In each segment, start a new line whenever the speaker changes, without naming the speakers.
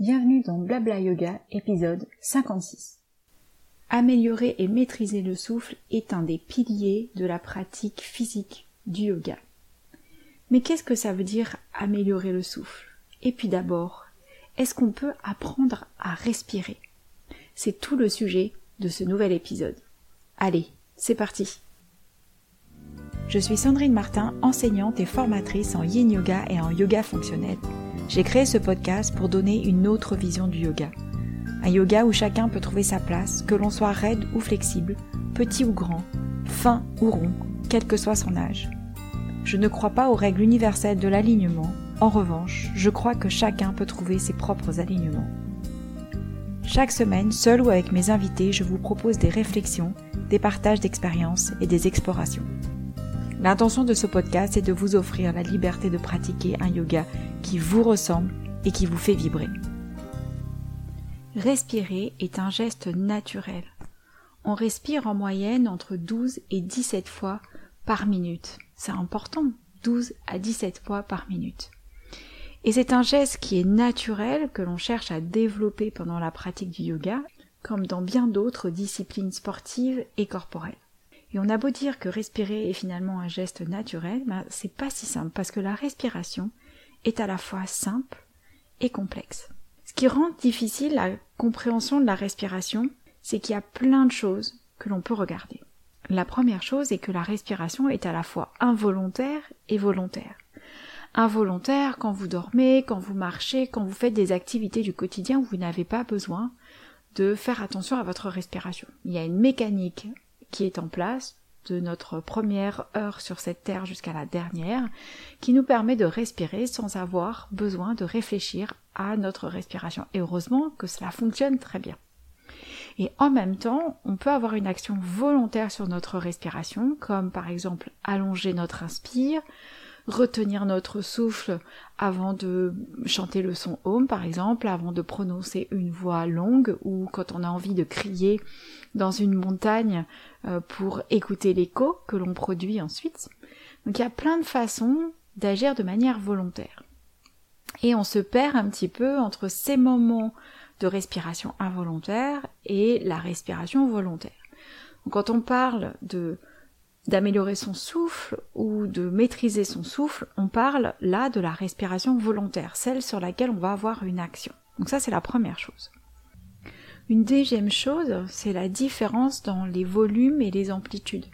Bienvenue dans Blabla Yoga, épisode 56. Améliorer et maîtriser le souffle est un des piliers de la pratique physique du yoga. Mais qu'est-ce que ça veut dire améliorer le souffle? Et puis d'abord, est-ce qu'on peut apprendre à respirer? C'est tout le sujet de ce nouvel épisode. Allez, c'est parti Je suis Sandrine Martin, enseignante et formatrice en yin yoga et en yoga fonctionnel j'ai créé ce podcast pour donner une autre vision du yoga. Un yoga où chacun peut trouver sa place, que l'on soit raide ou flexible, petit ou grand, fin ou rond, quel que soit son âge. Je ne crois pas aux règles universelles de l'alignement, en revanche, je crois que chacun peut trouver ses propres alignements. Chaque semaine, seul ou avec mes invités, je vous propose des réflexions, des partages d'expériences et des explorations. L'intention de ce podcast est de vous offrir la liberté de pratiquer un yoga qui vous ressemble et qui vous fait vibrer. Respirer est un geste naturel. On respire en moyenne entre 12 et 17 fois par minute. C'est important, 12 à 17 fois par minute. Et c'est un geste qui est naturel, que l'on cherche à développer pendant la pratique du yoga, comme dans bien d'autres disciplines sportives et corporelles. Et on a beau dire que respirer est finalement un geste naturel, ben c'est pas si simple parce que la respiration est à la fois simple et complexe. Ce qui rend difficile la compréhension de la respiration, c'est qu'il y a plein de choses que l'on peut regarder. La première chose est que la respiration est à la fois involontaire et volontaire. Involontaire quand vous dormez, quand vous marchez, quand vous faites des activités du quotidien où vous n'avez pas besoin de faire attention à votre respiration. Il y a une mécanique qui est en place de notre première heure sur cette terre jusqu'à la dernière, qui nous permet de respirer sans avoir besoin de réfléchir à notre respiration. Et heureusement que cela fonctionne très bien. Et en même temps, on peut avoir une action volontaire sur notre respiration, comme par exemple allonger notre inspire, retenir notre souffle avant de chanter le son home par exemple, avant de prononcer une voix longue ou quand on a envie de crier dans une montagne euh, pour écouter l'écho que l'on produit ensuite. Donc il y a plein de façons d'agir de manière volontaire. Et on se perd un petit peu entre ces moments de respiration involontaire et la respiration volontaire. Quand on parle de d'améliorer son souffle ou de maîtriser son souffle, on parle là de la respiration volontaire, celle sur laquelle on va avoir une action. Donc ça c'est la première chose. Une deuxième chose, c'est la différence dans les volumes et les amplitudes.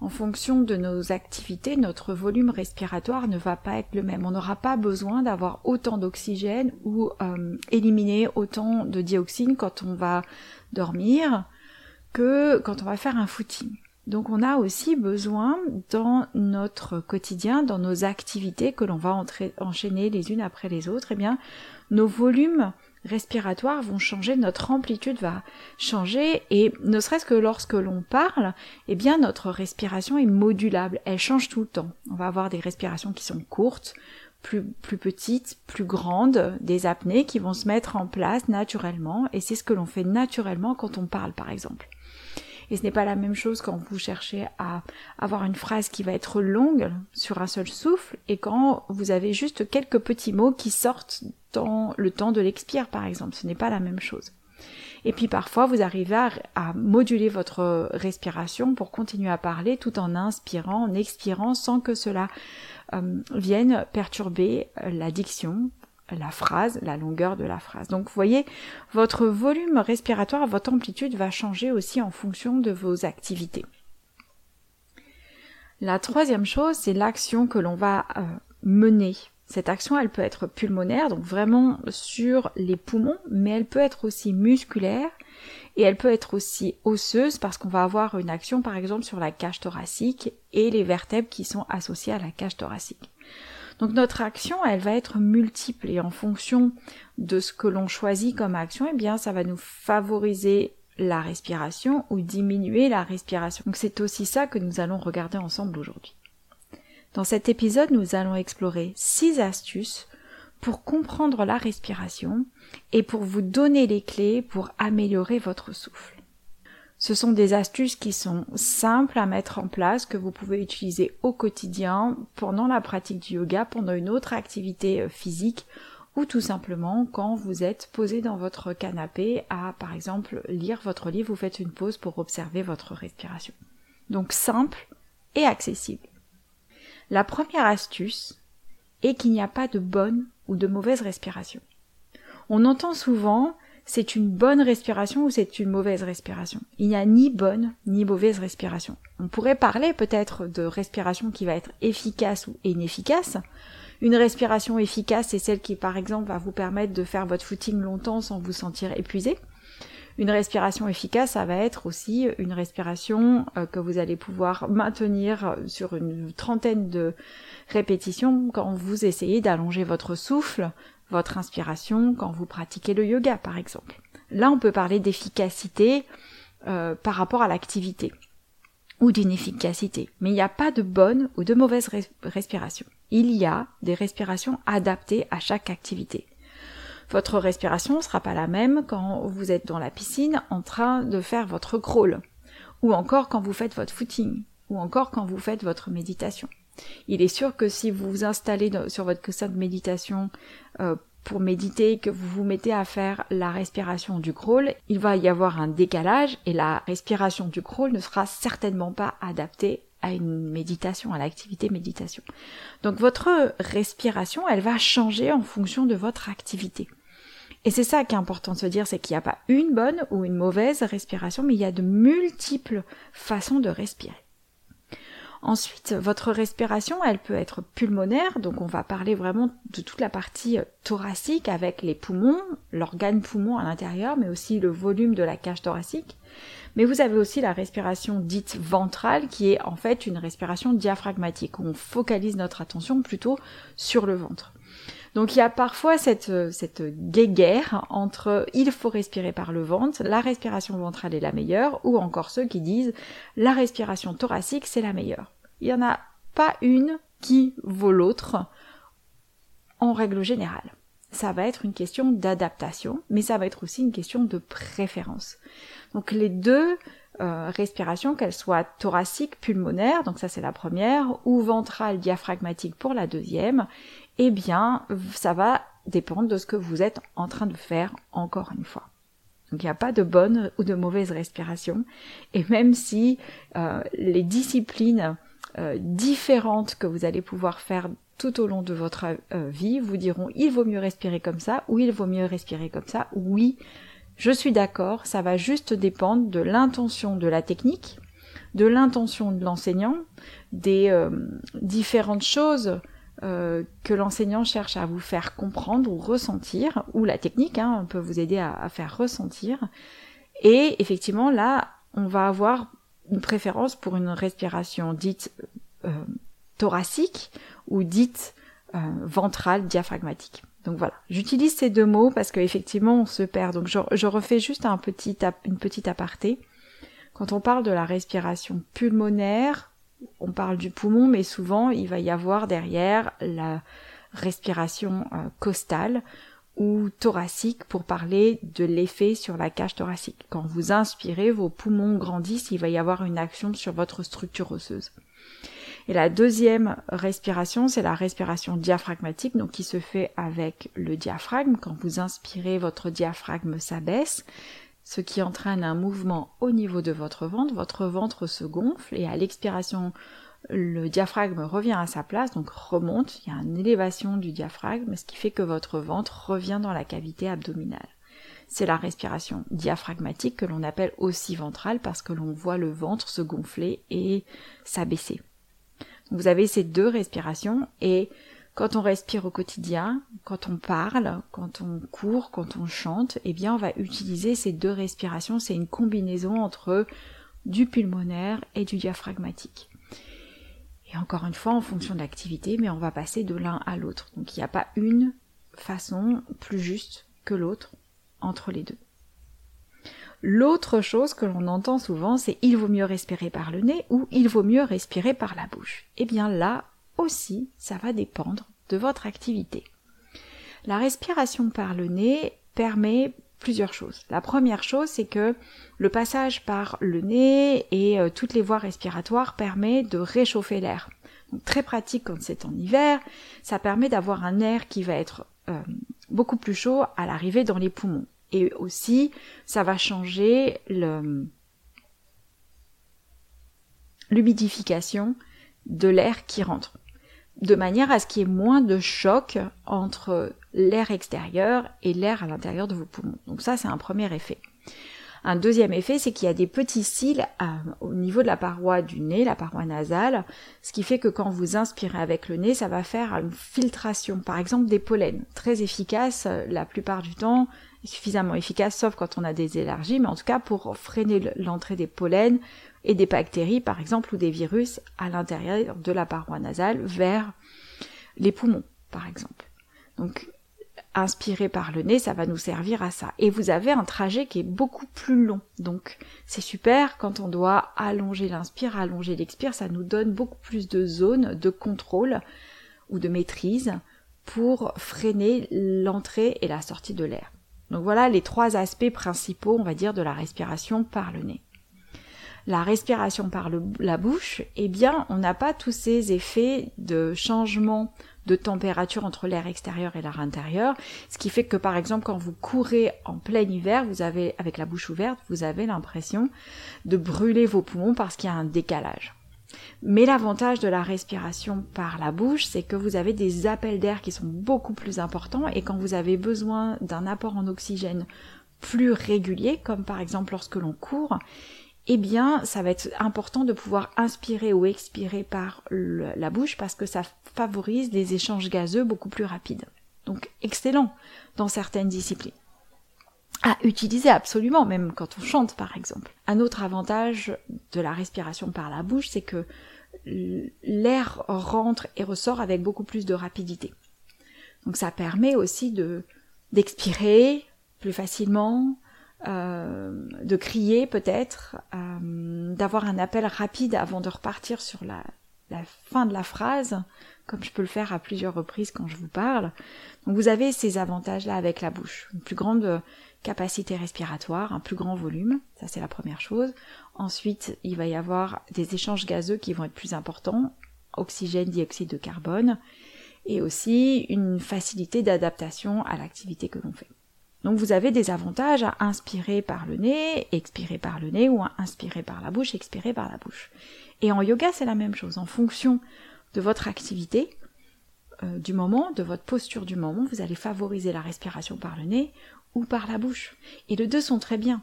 En fonction de nos activités, notre volume respiratoire ne va pas être le même. On n'aura pas besoin d'avoir autant d'oxygène ou euh, éliminer autant de dioxine quand on va dormir que quand on va faire un footing. Donc on a aussi besoin dans notre quotidien, dans nos activités que l'on va enchaîner les unes après les autres, eh bien nos volumes respiratoires vont changer, notre amplitude va changer et ne serait-ce que lorsque l'on parle, eh bien notre respiration est modulable, elle change tout le temps. On va avoir des respirations qui sont courtes, plus, plus petites, plus grandes, des apnées qui vont se mettre en place naturellement et c'est ce que l'on fait naturellement quand on parle par exemple. Et ce n'est pas la même chose quand vous cherchez à avoir une phrase qui va être longue sur un seul souffle et quand vous avez juste quelques petits mots qui sortent dans le temps de l'expire par exemple. Ce n'est pas la même chose. Et puis parfois vous arrivez à, moduler votre respiration pour continuer à parler tout en inspirant, en expirant sans que cela euh, vienne perturber la diction la phrase, la longueur de la phrase. Donc vous voyez, votre volume respiratoire, votre amplitude va changer aussi en fonction de vos activités. La troisième chose, c'est l'action que l'on va euh, mener. Cette action, elle peut être pulmonaire, donc vraiment sur les poumons, mais elle peut être aussi musculaire et elle peut être aussi osseuse parce qu'on va avoir une action par exemple sur la cage thoracique et les vertèbres qui sont associées à la cage thoracique. Donc notre action, elle va être multiple et en fonction de ce que l'on choisit comme action, eh bien ça va nous favoriser la respiration ou diminuer la respiration. Donc c'est aussi ça que nous allons regarder ensemble aujourd'hui. Dans cet épisode, nous allons explorer six astuces pour comprendre la respiration et pour vous donner les clés pour améliorer votre souffle. Ce sont des astuces qui sont simples à mettre en place, que vous pouvez utiliser au quotidien, pendant la pratique du yoga, pendant une autre activité euh, physique ou tout simplement quand vous êtes posé dans votre canapé à, par exemple, lire votre livre, vous faites une pause pour observer votre respiration. Donc simple et accessible. La première astuce est qu'il n'y a pas de bonne ou de mauvaise respiration. On entend souvent c'est une bonne respiration ou c'est une mauvaise respiration? Il n'y a ni bonne ni mauvaise respiration. On pourrait parler peut-être de respiration qui va être efficace ou inefficace. Une respiration efficace, c'est celle qui, par exemple, va vous permettre de faire votre footing longtemps sans vous sentir épuisé. Une respiration efficace, ça va être aussi une respiration euh, que vous allez pouvoir maintenir sur une trentaine de répétitions quand vous essayez d'allonger votre souffle, votre inspiration quand vous pratiquez le yoga par exemple. Là on peut parler d'efficacité euh, par rapport à l'activité ou d'inefficacité. Mais il n'y a pas de bonne ou de mauvaise respiration. Il y a des respirations adaptées à chaque activité. Votre respiration ne sera pas la même quand vous êtes dans la piscine en train de faire votre crawl, ou encore quand vous faites votre footing, ou encore quand vous faites votre méditation. Il est sûr que si vous vous installez sur votre coussin de méditation euh, pour méditer, que vous vous mettez à faire la respiration du crawl, il va y avoir un décalage et la respiration du crawl ne sera certainement pas adaptée à une méditation, à l'activité méditation. Donc votre respiration, elle va changer en fonction de votre activité. Et c'est ça qui est important de se dire, c'est qu'il n'y a pas une bonne ou une mauvaise respiration, mais il y a de multiples façons de respirer. Ensuite, votre respiration, elle peut être pulmonaire, donc on va parler vraiment de toute la partie euh, thoracique avec les poumons, l'organe poumon à l'intérieur, mais aussi le volume de la cage thoracique. Mais vous avez aussi la respiration dite ventrale, qui est en fait une respiration diaphragmatique, où on focalise notre attention plutôt sur le ventre. Donc il y a parfois cette, euh, cette guéguerre entre il faut respirer par le ventre, la respiration ventrale est la meilleure, ou encore ceux qui disent la respiration thoracique c'est la meilleure. Il n'y en a pas une qui vaut l'autre en règle générale. Ça va être une question d'adaptation, mais ça va être aussi une question de préférence. Donc les deux euh, respirations, qu'elles soient thoraciques, pulmonaires, donc ça c'est la première, ou ventrale, diaphragmatique pour la deuxième, eh bien, ça va dépendre de ce que vous êtes en train de faire encore une fois. Donc il n'y a pas de bonne ou de mauvaise respiration. Et même si euh, les disciplines euh, différentes que vous allez pouvoir faire tout au long de votre euh, vie vous diront il vaut mieux respirer comme ça ou il vaut mieux respirer comme ça, oui, je suis d'accord, ça va juste dépendre de l'intention de la technique, de l'intention de l'enseignant, des différentes choses euh, que l'enseignant cherche à vous faire comprendre ou ressentir, ou la technique hein, peut vous aider à, faire ressentir. Et effectivement, là, on va avoir une préférence pour une respiration dite euh, thoracique ou dite euh, ventrale diaphragmatique. Donc voilà, j'utilise ces deux mots parce qu'effectivement on se perd. Donc je, je refais juste un petit, une petite aparté. Quand on parle de la respiration pulmonaire, on parle du poumon, mais souvent il va y avoir derrière la respiration euh, costale ou thoracique pour parler de l'effet sur la cage thoracique. Quand vous inspirez, vos poumons grandissent, il va y avoir une action sur votre structure osseuse. Et la deuxième respiration, c'est la respiration diaphragmatique, donc qui se fait avec le diaphragme. Quand vous inspirez, votre diaphragme s'abaisse ce qui entraîne un mouvement au niveau de votre ventre. Votre ventre se gonfle et à l'expiration, le diaphragme revient à sa place, donc remonte. Il y a une élévation du diaphragme, ce qui fait que votre ventre revient dans la cavité abdominale. C'est la respiration diaphragmatique que l'on appelle aussi ventrale parce que l'on voit le ventre se gonfler et s'abaisser. Vous avez ces deux respirations et quand on respire au quotidien, quand on parle, quand on court, quand on chante, eh bien on va utiliser ces deux respirations, c'est une combinaison entre du pulmonaire et du diaphragmatique. Et encore une fois, en fonction de l'activité, mais on va passer de l'un à l'autre. Donc il n'y a pas une façon plus juste que l'autre entre les deux. L'autre chose que l'on entend souvent, c'est il vaut mieux respirer par le nez ou il vaut mieux respirer par la bouche. Eh bien là, aussi, ça va dépendre de votre activité. La respiration par le nez permet plusieurs choses. La première chose, c'est que le passage par le nez et euh, toutes les voies respiratoires permet de réchauffer l'air. Très pratique quand c'est en hiver, ça permet d'avoir un air qui va être euh, beaucoup plus chaud à l'arrivée dans les poumons. Et aussi, ça va changer l'humidification de l'air qui rentre, de manière à ce qu'il y ait moins de choc entre l'air extérieur et l'air à l'intérieur de vos poumons. Donc ça, c'est un premier effet. Un deuxième effet, c'est qu'il y a des petits cils euh, au niveau de la paroi du nez, la paroi nasale, ce qui fait que quand vous inspirez avec le nez, ça va faire une filtration, par exemple des pollens, très efficace euh, la plupart du temps, suffisamment efficace, sauf quand on a des élargies, mais en tout cas pour freiner l'entrée des pollens et des bactéries, par exemple, ou des virus à l'intérieur de la paroi nasale vers les poumons, par exemple. Donc inspirer par le nez, ça va nous servir à ça. Et vous avez un trajet qui est beaucoup plus long. Donc c'est super quand on doit allonger l'inspire, allonger l'expire, ça nous donne beaucoup plus de zones de contrôle ou de maîtrise pour freiner l'entrée et la sortie de l'air. Donc voilà les trois aspects principaux, on va dire, de la respiration par le nez. La respiration par la bouche, eh bien, on n'a pas tous ces effets de changement de température entre l'air extérieur et l'air intérieur, ce qui fait que par exemple quand vous courez en plein hiver, vous avez avec la bouche ouverte, vous avez l'impression de brûler vos poumons parce qu'il y a un décalage. Mais l'avantage de la respiration par la bouche, c'est que vous avez des appels d'air qui sont beaucoup plus importants et quand vous avez besoin d'un apport en oxygène plus régulier, comme par exemple lorsque l'on court, eh bien, ça va être important de pouvoir inspirer ou expirer par la bouche parce que ça favorise des échanges gazeux beaucoup plus rapides. Donc, excellent dans certaines disciplines. À utiliser absolument, même quand on chante par exemple. Un autre avantage de la respiration par la bouche, c'est que l'air rentre et ressort avec beaucoup plus de rapidité. Donc ça permet aussi de d'expirer plus facilement, euh, de crier peut-être, euh, d'avoir un appel rapide avant de repartir sur la, la, fin de la phrase, comme je peux le faire à plusieurs reprises quand je vous parle. Donc vous avez ces avantages-là avec la bouche. Une plus grande capacité respiratoire, un plus grand volume, ça c'est la première chose. Ensuite, il va y avoir des échanges gazeux qui vont être plus importants, oxygène, dioxyde de carbone, et aussi une facilité d'adaptation à l'activité que l'on fait. Donc vous avez des avantages à inspirer par le nez, expirer par le nez, ou à inspirer par la bouche, expirer par la bouche. Et en yoga, c'est la même chose. En fonction de votre activité, euh, du moment, de votre posture du moment, vous allez favoriser la respiration par le nez ou par la bouche. Et les deux sont très bien.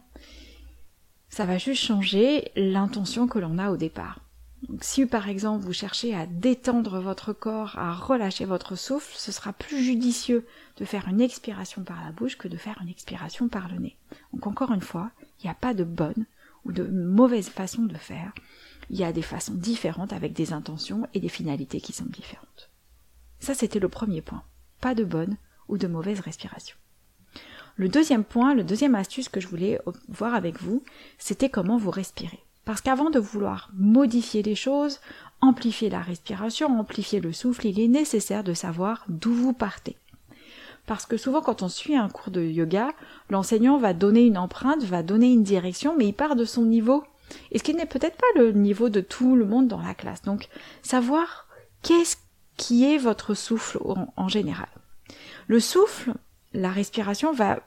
Ça va juste changer l'intention que l'on a au départ. Donc, si par exemple vous cherchez à détendre votre corps, à relâcher votre souffle, ce sera plus judicieux de faire une expiration par la bouche que de faire une expiration par le nez. Donc encore une fois, il n'y a pas de bonne ou de mauvaise façon de faire. Il y a des façons différentes avec des intentions et des finalités qui sont différentes. Ça c'était le premier point. Pas de bonne ou de mauvaise respiration. Le deuxième point, le deuxième astuce que je voulais voir avec vous, c'était comment vous respirez. Parce qu'avant de vouloir modifier les choses, amplifier la respiration, amplifier le souffle, il est nécessaire de savoir d'où vous partez. Parce que souvent quand on suit un cours de yoga, l'enseignant va donner une empreinte, va donner une direction, mais il part de son niveau. Et ce qui n'est peut-être pas le niveau de tout le monde dans la classe. Donc savoir qu'est-ce qui est votre souffle en général. Le souffle, la respiration va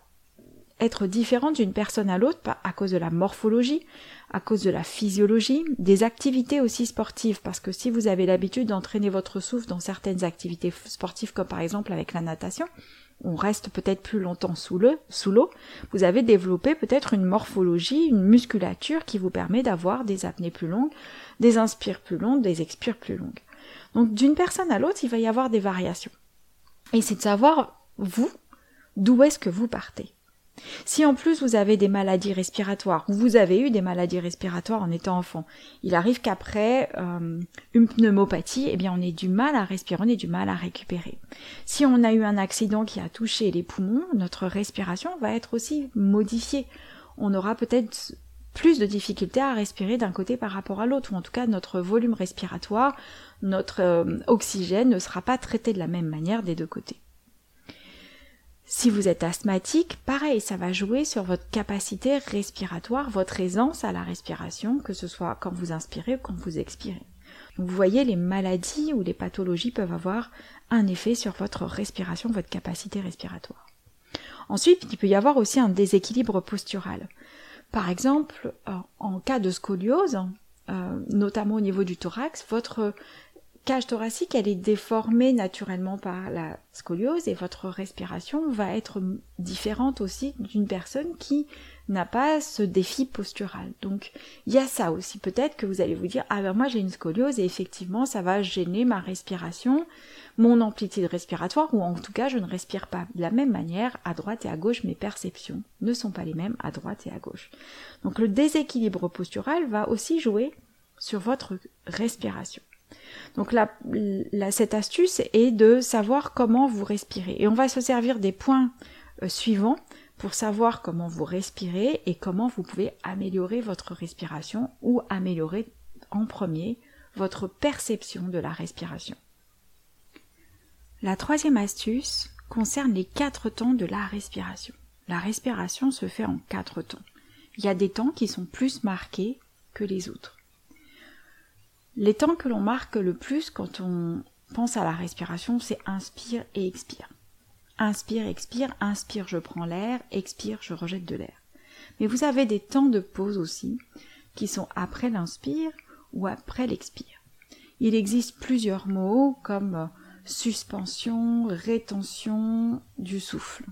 être différente d'une personne à l'autre à cause de la morphologie, à cause de la physiologie, des activités aussi sportives, parce que si vous avez l'habitude d'entraîner votre souffle dans certaines activités sportives, comme par exemple avec la natation, on reste peut-être plus longtemps sous l'eau, sous l'eau, vous avez développé peut-être une morphologie, une musculature qui vous permet d'avoir des apnées plus longues, des inspires plus longues, des expires plus longues. Donc d'une personne à l'autre, il va y avoir des variations. Et c'est de savoir, vous, d'où est-ce que vous partez. Si en plus vous avez des maladies respiratoires, ou vous avez eu des maladies respiratoires en étant enfant, il arrive qu'après euh, une pneumopathie, eh bien on ait du mal à respirer, on ait du mal à récupérer. Si on a eu un accident qui a touché les poumons, notre respiration va être aussi modifiée. On aura peut-être plus de difficultés à respirer d'un côté par rapport à l'autre, ou en tout cas notre volume respiratoire, notre euh, oxygène ne sera pas traité de la même manière des deux côtés. Si vous êtes asthmatique, pareil, ça va jouer sur votre capacité respiratoire, votre aisance à la respiration, que ce soit quand vous inspirez ou quand vous expirez. vous voyez, les maladies ou les pathologies peuvent avoir un effet sur votre respiration, votre capacité respiratoire. Ensuite, il peut y avoir aussi un déséquilibre postural. Par exemple, en cas de scoliose, euh, notamment au niveau du thorax, votre cage thoracique, elle est déformée naturellement par la scoliose et votre respiration va être différente aussi d'une personne qui n'a pas ce défi postural. Donc il y a ça aussi. Peut-être que vous allez vous dire ah ben moi j'ai une scoliose et effectivement ça va gêner ma respiration, mon amplitude respiratoire ou en tout cas je ne respire pas de la même manière à droite et à gauche. Mes perceptions ne sont pas les mêmes à droite et à gauche. Donc le déséquilibre postural va aussi jouer sur votre respiration. Donc cette astuce est de savoir comment vous respirez. Et on va se servir des points euh, suivants pour savoir comment vous respirez et comment vous pouvez améliorer votre respiration ou améliorer en premier votre perception de la respiration. La troisième astuce concerne les quatre temps de la respiration. La respiration se fait en quatre temps. Il y a des temps qui sont plus marqués que les autres. Les temps que l'on marque le plus quand on pense à la respiration, c'est inspire et expire. Inspire, expire, inspire, je prends l'air, expire, je rejette de l'air. Mais vous avez des temps de pause aussi, qui sont après l'inspire ou après l'expire. Il existe plusieurs mots comme suspension, rétention du souffle.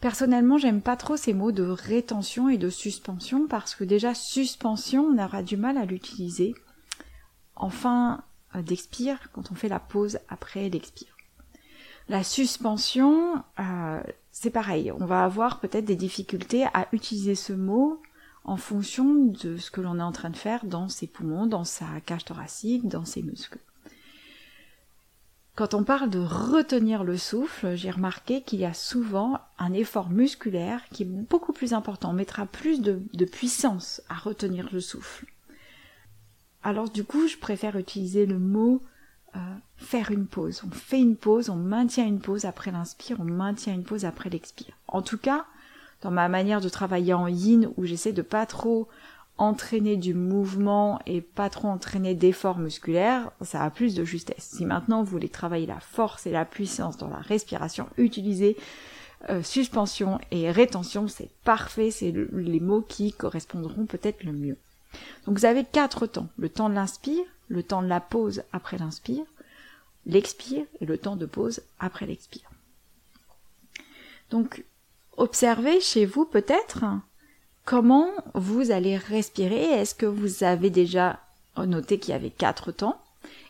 Personnellement, j'aime pas trop ces mots de rétention et de suspension parce que déjà suspension, on aura du mal à l'utiliser en fin euh, d'expire quand on fait la pause après l'expire. La suspension, euh, c'est pareil, on va avoir peut-être des difficultés à utiliser ce mot en fonction de ce que l'on est en train de faire dans ses poumons, dans sa cage thoracique, dans ses muscles. Quand on parle de retenir le souffle, j'ai remarqué qu'il y a souvent un effort musculaire qui est beaucoup plus important. On mettra plus de, de puissance à retenir le souffle. Alors du coup, je préfère utiliser le mot euh, faire une pause. On fait une pause, on maintient une pause après l'inspire, on maintient une pause après l'expire. En tout cas, dans ma manière de travailler en yin, où j'essaie de pas trop entraîner du mouvement et pas trop entraîner d'efforts musculaires, ça a plus de justesse. Si maintenant vous voulez travailler la force et la puissance dans la respiration, utilisez euh, suspension et rétention, c'est parfait, c'est les mots qui correspondront peut-être le mieux. Donc vous avez quatre temps. Le temps de l'inspire, le temps de la pause après l'inspire, l'expire et le temps de pause après l'expire. Donc observez chez vous peut-être comment vous allez respirer. Est-ce que vous avez déjà noté qu'il y avait quatre temps?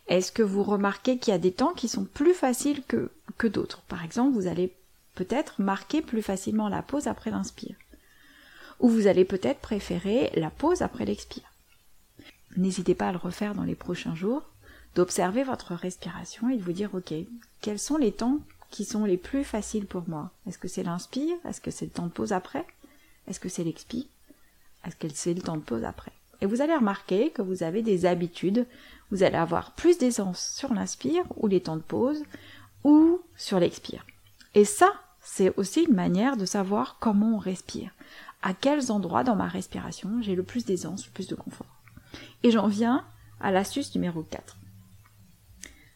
Est-ce que vous remarquez qu'il y a des temps qui sont plus faciles que, que d'autres? Par exemple, vous allez peut-être marquer plus facilement la pause après l'inspire ou vous allez peut-être préférer la pause après l'expire. N'hésitez pas à le refaire dans les prochains jours, d'observer votre respiration et de vous dire ok, quels sont les temps qui sont les plus faciles pour moi? Est-ce que c'est l'inspire? Est-ce que c'est le temps de pause après? Est-ce que c'est l'expire Est-ce que c'est le temps de pause après? Et vous allez remarquer que vous avez des habitudes, vous allez avoir plus d'aisance sur l'inspire ou les temps de pause ou sur l'expire. Et ça, c'est aussi une manière de savoir comment on respire à quels endroits dans ma respiration j'ai le plus d'aisance, le plus de confort. Et j'en viens à l'astuce numéro 4.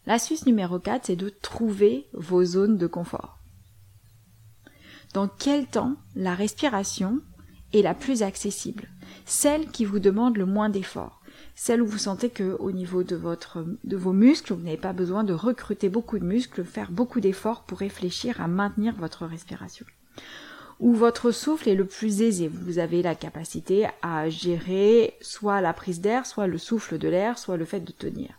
L'astuce numéro 4, c'est de trouver vos zones de confort. Dans quel temps la respiration est la plus accessible? Celle qui vous demande le moins d'efforts. Celle où vous sentez que au niveau de votre de vos muscles, vous n'avez pas besoin de recruter beaucoup de muscles, faire beaucoup d'efforts pour réfléchir à maintenir votre respiration où votre souffle est le plus aisé. Vous avez la capacité à gérer soit la prise d'air, soit le souffle de l'air, soit le fait de tenir.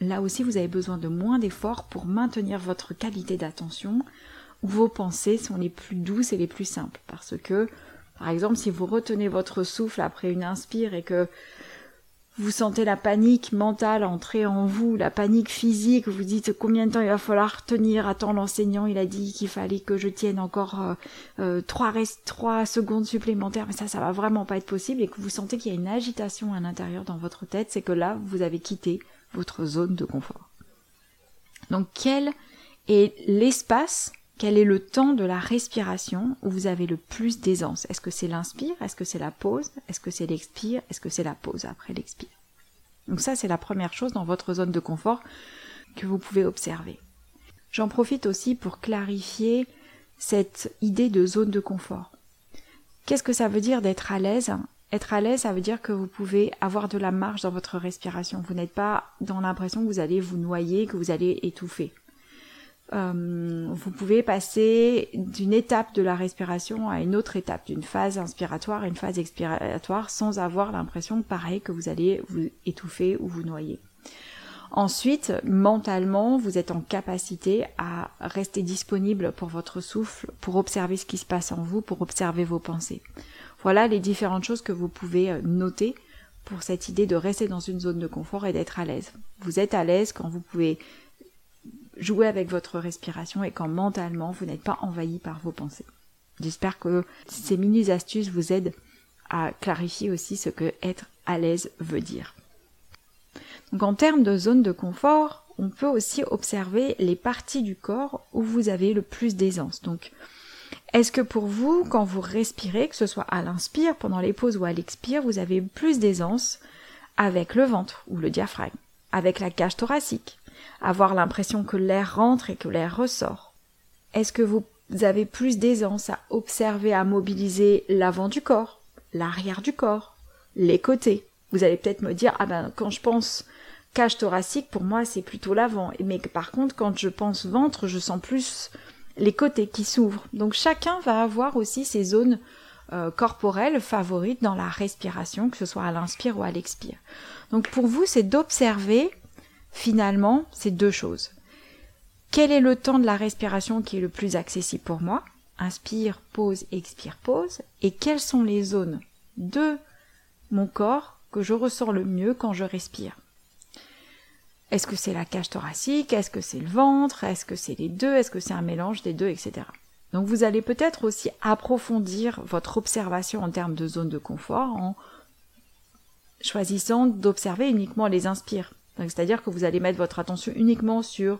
Là aussi, vous avez besoin de moins d'efforts pour maintenir votre qualité d'attention, où vos pensées sont les plus douces et les plus simples. Parce que, par exemple, si vous retenez votre souffle après une inspire et que vous sentez la panique mentale entrer en vous, la panique physique, vous dites combien de temps il va falloir tenir, attends l'enseignant il a dit qu'il fallait que je tienne encore euh, euh, trois, trois secondes supplémentaires, mais ça ça va vraiment pas être possible. Et que vous sentez qu'il y a une agitation à l'intérieur dans votre tête, c'est que là vous avez quitté votre zone de confort. Donc quel est l'espace quel est le temps de la respiration où vous avez le plus d'aisance? Est-ce que c'est l'inspire? Est-ce que c'est la pause? Est-ce que c'est l'expire? Est-ce que c'est la pause après l'expire? Donc ça, c'est la première chose dans votre zone de confort que vous pouvez observer. J'en profite aussi pour clarifier cette idée de zone de confort. Qu'est-ce que ça veut dire d'être à l'aise? Être à l'aise, ça veut dire que vous pouvez avoir de la marge dans votre respiration. Vous n'êtes pas dans l'impression que vous allez vous noyer, que vous allez étouffer. Euh, vous pouvez passer d'une étape de la respiration à une autre étape, d'une phase inspiratoire à une phase expiratoire, sans avoir l'impression, pareil, que vous allez vous étouffer ou vous noyer. Ensuite, mentalement, vous êtes en capacité à rester disponible pour votre souffle, pour observer ce qui se passe en vous, pour observer vos pensées. Voilà les différentes choses que vous pouvez euh, noter pour cette idée de rester dans une zone de confort et d'être à l'aise. Vous êtes à l'aise quand vous pouvez jouer avec votre respiration et quand mentalement vous n'êtes pas envahi par vos pensées. J'espère que ces mini astuces vous aident à clarifier aussi ce que être à l'aise veut dire. Donc en termes de zone de confort, on peut aussi observer les parties du corps où vous avez le plus d'aisance. Donc est-ce que pour vous, quand vous respirez, que ce soit à l'inspire, pendant les pauses ou à l'expire, vous avez plus d'aisance avec le ventre ou le diaphragme, avec la cage thoracique, avoir l'impression que l'air rentre et que l'air ressort Est-ce que vous avez plus d'aisance à observer, à mobiliser l'avant du corps, l'arrière du corps, les côtés? Vous allez peut-être me dire, ah ben quand je pense cage thoracique, pour moi c'est plutôt l'avant. Mais par contre, quand je pense ventre, je sens plus les côtés qui s'ouvrent. Donc chacun va avoir aussi ses zones euh, corporelles favorites dans la respiration, que ce soit à l'inspire ou à l'expire. Donc pour vous, c'est d'observer finalement ces deux choses. Quel est le temps de la respiration qui est le plus accessible pour moi? Inspire, pause, expire, pause. Et quelles sont les zones de mon corps que je ressens le mieux quand je respire? Est-ce que c'est la cage thoracique? Est-ce que c'est le ventre? Est-ce que c'est les deux? Est-ce que c'est un mélange des deux, etc. Donc vous allez peut-être aussi approfondir votre observation en termes de zone de confort en choisissant d'observer uniquement les inspires. C'est-à-dire que vous allez mettre votre attention uniquement sur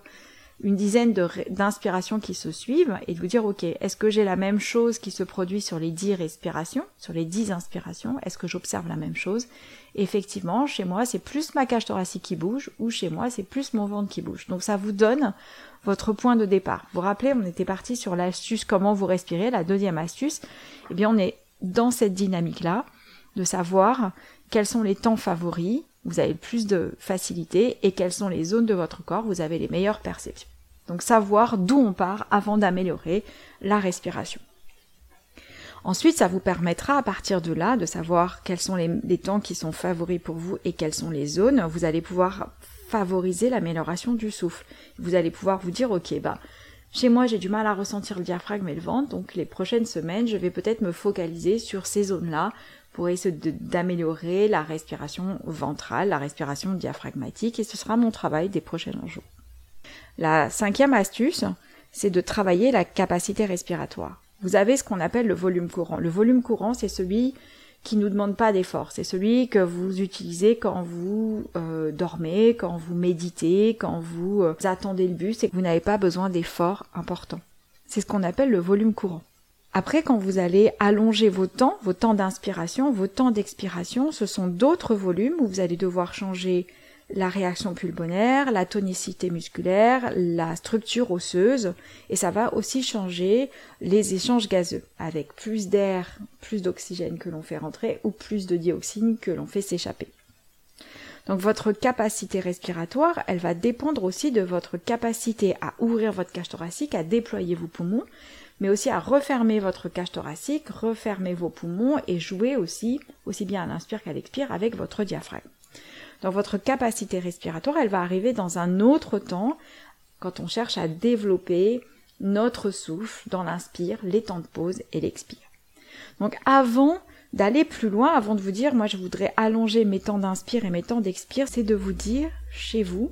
une dizaine d'inspirations qui se suivent et de vous dire, ok, est-ce que j'ai la même chose qui se produit sur les dix respirations, sur les dix inspirations? Est-ce que j'observe la même chose? Effectivement, chez moi, c'est plus ma cage thoracique qui bouge ou chez moi, c'est plus mon ventre qui bouge. Donc ça vous donne votre point de départ. Vous vous rappelez, on était parti sur l'astuce comment vous respirez, la deuxième astuce. Eh bien, on est dans cette dynamique-là de savoir quels sont les temps favoris, vous avez plus de facilité et quelles sont les zones de votre corps, vous avez les meilleures perceptions. Donc savoir d'où on part avant d'améliorer la respiration. Ensuite, ça vous permettra à partir de là de savoir quels sont les, temps qui sont favoris pour vous et quelles sont les zones. Vous allez pouvoir favoriser l'amélioration du souffle. Vous allez pouvoir vous dire, ok, bah, chez moi, j'ai du mal à ressentir le diaphragme et le ventre, donc les prochaines semaines, je vais peut-être me focaliser sur ces zones-là pour essayer d'améliorer la respiration ventrale, la respiration diaphragmatique, et ce sera mon travail des prochains jours. La cinquième astuce, c'est de travailler la capacité respiratoire. Vous avez ce qu'on appelle le volume courant. Le volume courant, c'est celui qui ne nous demande pas d'effort. C'est celui que vous utilisez quand vous euh, dormez, quand vous méditez, quand vous euh, attendez le bus et que vous n'avez pas besoin d'efforts importants. C'est ce qu'on appelle le volume courant. Après, quand vous allez allonger vos temps, vos temps d'inspiration, vos temps d'expiration, ce sont d'autres volumes où vous allez devoir changer la réaction pulmonaire, la tonicité musculaire, la structure osseuse, et ça va aussi changer les échanges gazeux, avec plus d'air, plus d'oxygène que l'on fait rentrer, ou plus de dioxine que l'on fait s'échapper. Donc votre capacité respiratoire, elle va dépendre aussi de votre capacité à ouvrir votre cage thoracique, à déployer vos poumons, mais aussi à refermer votre cage thoracique, refermer vos poumons et jouer aussi, aussi bien à l'inspire qu'à l'expire, avec votre diaphragme. Donc votre capacité respiratoire, elle va arriver dans un autre temps quand on cherche à développer notre souffle dans l'inspire, les temps de pause et l'expire. Donc avant d'aller plus loin, avant de vous dire, moi je voudrais allonger mes temps d'inspire et mes temps d'expire, c'est de vous dire chez vous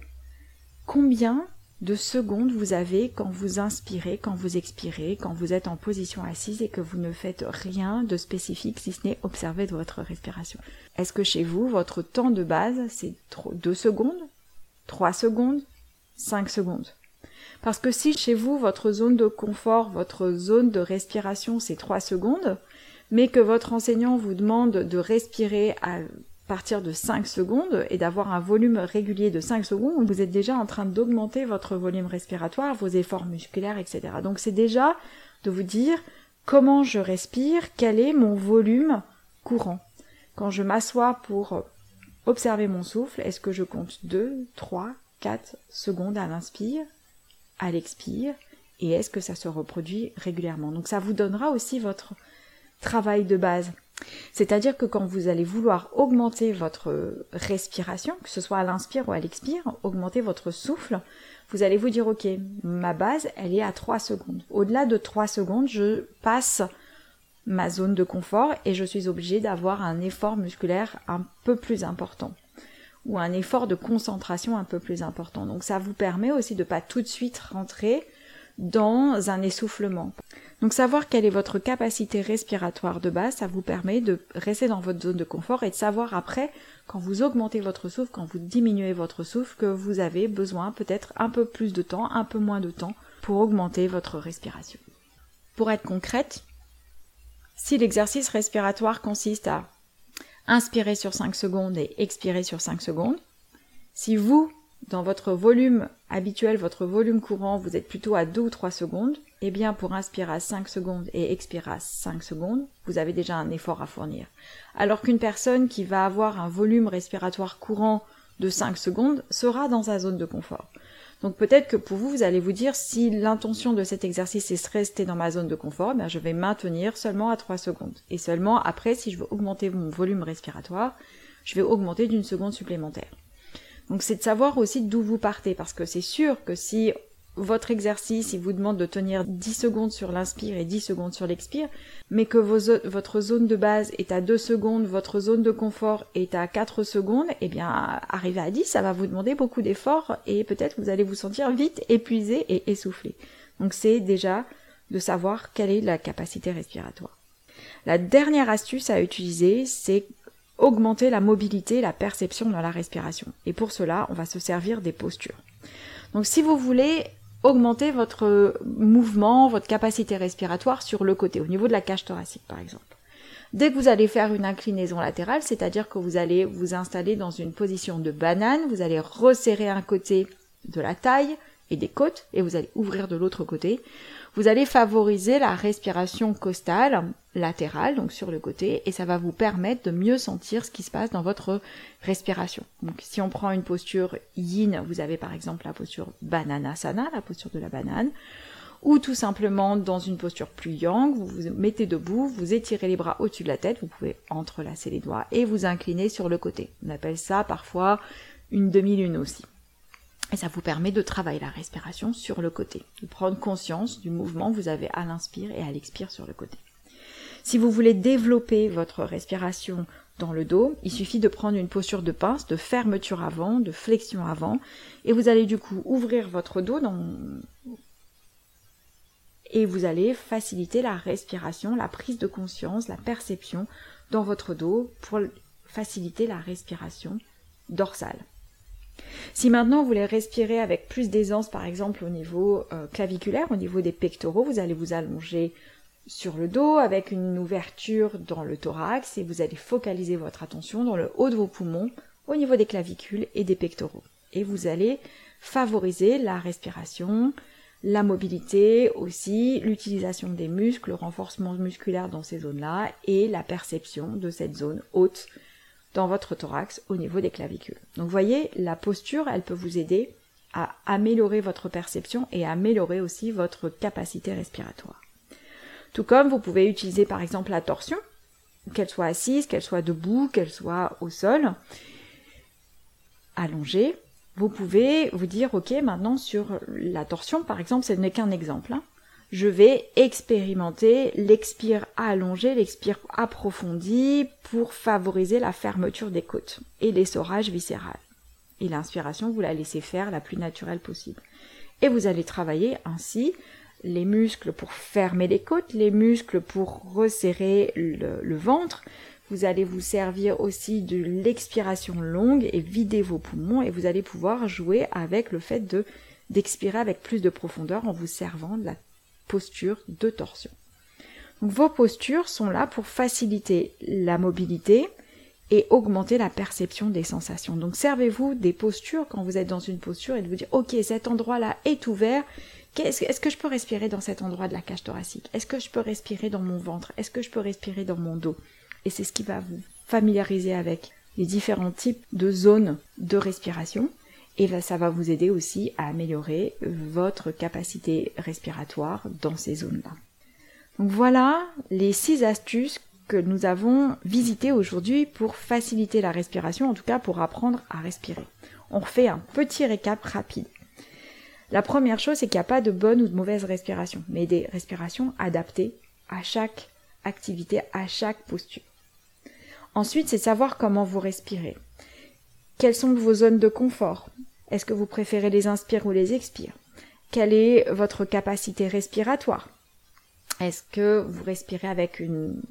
combien de secondes vous avez quand vous inspirez, quand vous expirez, quand vous êtes en position assise et que vous ne faites rien de spécifique si ce n'est observer de votre respiration. Est-ce que chez vous, votre temps de base, c'est 2 secondes 3 secondes 5 secondes? Parce que si chez vous, votre zone de confort, votre zone de respiration, c'est 3 secondes, mais que votre enseignant vous demande de respirer à partir de 5 secondes et d'avoir un volume régulier de 5 secondes, vous êtes déjà en train d'augmenter votre volume respiratoire, vos efforts musculaires, etc. Donc c'est déjà de vous dire comment je respire, quel est mon volume courant. Quand je m'assois pour observer mon souffle, est-ce que je compte 2, 3, 4 secondes à l'inspire, à l'expire, et est-ce que ça se reproduit régulièrement? Donc ça vous donnera aussi votre travail de base. C'est-à-dire que quand vous allez vouloir augmenter votre respiration, que ce soit à l'inspire ou à l'expire, augmenter votre souffle, vous allez vous dire, ok, ma base, elle est à 3 secondes. Au-delà de 3 secondes, je passe ma zone de confort et je suis obligé d'avoir un effort musculaire un peu plus important ou un effort de concentration un peu plus important. Donc ça vous permet aussi de pas tout de suite rentrer dans un essoufflement. Donc savoir quelle est votre capacité respiratoire de base, ça vous permet de rester dans votre zone de confort et de savoir après, quand vous augmentez votre souffle, quand vous diminuez votre souffle, que vous avez besoin peut-être un peu plus de temps, un peu moins de temps pour augmenter votre respiration. Pour être concrète, si l'exercice respiratoire consiste à inspirer sur 5 secondes et expirer sur 5 secondes, si vous, dans votre volume habituel, votre volume courant, vous êtes plutôt à 2 ou 3 secondes, eh bien pour inspirer à 5 secondes et expirer à 5 secondes, vous avez déjà un effort à fournir. Alors qu'une personne qui va avoir un volume respiratoire courant de 5 secondes sera dans sa zone de confort. Donc peut-être que pour vous, vous allez vous dire si l'intention de cet exercice est de rester dans ma zone de confort, eh je vais maintenir seulement à 3 secondes. Et seulement après, si je veux augmenter mon volume respiratoire, je vais augmenter d'une seconde supplémentaire. Donc c'est de savoir aussi d'où vous partez, parce que c'est sûr que si votre exercice, il vous demande de tenir 10 secondes sur l'inspire et 10 secondes sur l'expire, mais que votre zone de base est à 2 secondes, votre zone de confort est à 4 secondes, eh bien, arriver à 10, ça va vous demander beaucoup d'efforts et peut-être vous allez vous sentir vite épuisé et essoufflé. Donc c'est déjà de savoir quelle est la capacité respiratoire. La dernière astuce à utiliser, c'est augmenter la mobilité la perception dans la respiration. Et pour cela, on va se servir des postures. Donc si vous voulez augmenter votre mouvement, votre capacité respiratoire sur le côté, au niveau de la cage thoracique par exemple. Dès que vous allez faire une inclinaison latérale, c'est-à-dire que vous allez vous installer dans une position de banane, vous allez resserrer un côté de la taille et des côtes et vous allez ouvrir de l'autre côté vous allez favoriser la respiration costale latérale, donc sur le côté, et ça va vous permettre de mieux sentir ce qui se passe dans votre respiration. Donc si on prend une posture yin, vous avez par exemple la posture bananasana, la posture de la banane, ou tout simplement dans une posture plus yang, vous vous mettez debout, vous étirez les bras au-dessus de la tête, vous pouvez entrelacer les doigts et vous incliner sur le côté. On appelle ça parfois une demi-lune aussi. Et ça vous permet de travailler la respiration sur le côté, de prendre conscience du mouvement que vous avez à l'inspire et à l'expire sur le côté. Si vous voulez développer votre respiration dans le dos, il suffit de prendre une posture de pince, de fermeture avant, de flexion avant, et vous allez du coup ouvrir votre dos et vous allez faciliter la respiration, la prise de conscience, la perception dans votre dos pour faciliter la respiration dorsale. Si maintenant vous voulez respirer avec plus d'aisance, par exemple au niveau euh, claviculaire, au niveau des pectoraux, vous allez vous allonger sur le dos avec une ouverture dans le thorax et vous allez focaliser votre attention dans le haut de vos poumons, au niveau des clavicules et des pectoraux. Et vous allez favoriser la respiration, la mobilité aussi, l'utilisation des muscles, le renforcement musculaire dans ces zones-là et la perception de cette zone haute dans votre thorax au niveau des clavicules. Donc vous voyez, la posture, elle peut vous aider à améliorer votre perception et à améliorer aussi votre capacité respiratoire. Tout comme vous pouvez utiliser par exemple la torsion, qu'elle soit assise, qu'elle soit debout, qu'elle soit au sol, allongée. Vous pouvez vous dire, ok, maintenant sur la torsion, par exemple, ce n'est qu'un exemple. Hein je vais expérimenter l'expire allongé, l'expire approfondi pour favoriser la fermeture des côtes et l'essorage viscéral. Et l'inspiration, vous la laissez faire la plus naturelle possible. Et vous allez travailler ainsi les muscles pour fermer les côtes, les muscles pour resserrer le, ventre. Vous allez vous servir aussi de l'expiration longue et vider vos poumons et vous allez pouvoir jouer avec le fait de d'expirer avec plus de profondeur en vous servant de la posture de torsion. vos postures sont là pour faciliter la mobilité et augmenter la perception des sensations. Donc servez-vous des postures quand vous êtes dans une posture et de vous dire ok cet endroit là est ouvert, Est-ce que je peux respirer dans cet endroit de la cage thoracique? Est-ce que je peux respirer dans mon ventre? Est-ce que je peux respirer dans mon dos? Et c'est ce qui va vous familiariser avec les différents types de zones de respiration. Et ça va vous aider aussi à améliorer votre capacité respiratoire dans ces zones-là. Donc voilà les six astuces que nous avons visitées aujourd'hui pour faciliter la respiration, en tout cas pour apprendre à respirer. On refait un petit récap rapide. La première chose, c'est qu'il n'y a pas de bonne ou de mauvaise respiration, mais des respirations adaptées à chaque activité, à chaque posture. Ensuite, c'est savoir comment vous respirez. Quelles sont vos zones de confort? Est-ce que vous préférez les inspires ou les expires? Quelle est votre capacité respiratoire? Est-ce que vous respirez avec une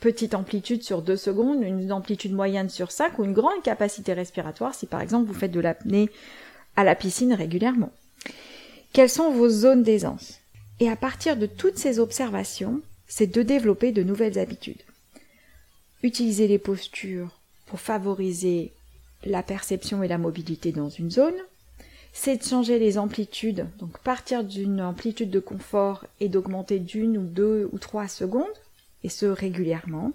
petite amplitude sur 2 secondes, une amplitude moyenne sur 5 ou une grande capacité respiratoire si par exemple vous faites de l'apnée à la piscine régulièrement? Quelles sont vos zones d'aisance? Et à partir de toutes ces observations, c'est de développer de nouvelles habitudes. Utiliser les postures pour favoriser la perception et la mobilité dans une zone, c'est de changer les amplitudes, donc partir d'une amplitude de confort et d'augmenter d'une ou deux ou trois secondes, et ce régulièrement.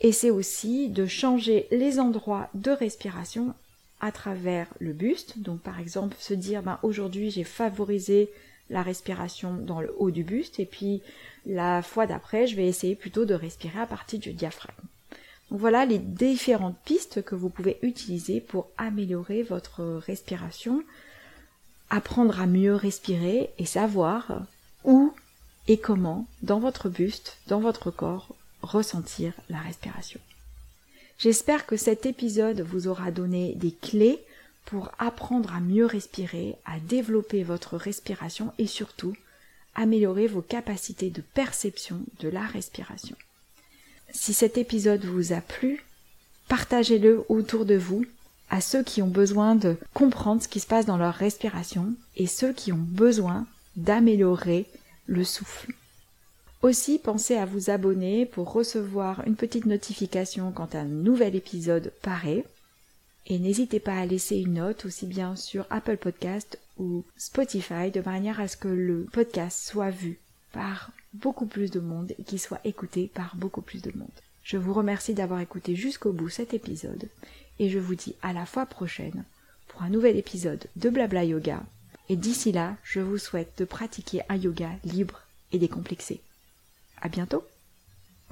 Et c'est aussi de changer les endroits de respiration à travers le buste. Donc par exemple se dire ben, aujourd'hui j'ai favorisé la respiration dans le haut du buste et puis la fois d'après je vais essayer plutôt de respirer à partir du diaphragme. Voilà les différentes pistes que vous pouvez utiliser pour améliorer votre respiration, apprendre à mieux respirer et savoir où et comment dans votre buste, dans votre corps, ressentir la respiration. J'espère que cet épisode vous aura donné des clés pour apprendre à mieux respirer, à développer votre respiration et surtout améliorer vos capacités de perception de la respiration. Si cet épisode vous a plu, partagez-le autour de vous à ceux qui ont besoin de comprendre ce qui se passe dans leur respiration et ceux qui ont besoin d'améliorer le souffle. Aussi, pensez à vous abonner pour recevoir une petite notification quand un nouvel épisode paraît. Et n'hésitez pas à laisser une note aussi bien sur Apple Podcast ou Spotify de manière à ce que le podcast soit vu par beaucoup plus de monde et qu'il soit écouté par beaucoup plus de monde. Je vous remercie d'avoir écouté jusqu'au bout cet épisode et je vous dis à la fois prochaine pour un nouvel épisode de Blabla Yoga. Et d'ici là, je vous souhaite de pratiquer un yoga libre et décomplexé. À bientôt